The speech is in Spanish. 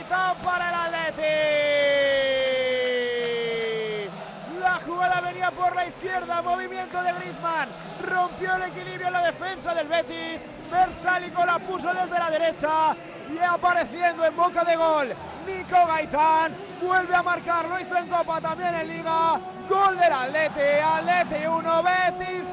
Gaitán para el Atleti. La jugada venía por la izquierda, movimiento de Grisman, rompió el equilibrio en la defensa del Betis, Bersálico la puso desde la derecha y apareciendo en boca de gol, Nico Gaitán vuelve a marcar, lo hizo en Copa también en Liga, gol del Atleti, Atleti 1, Betis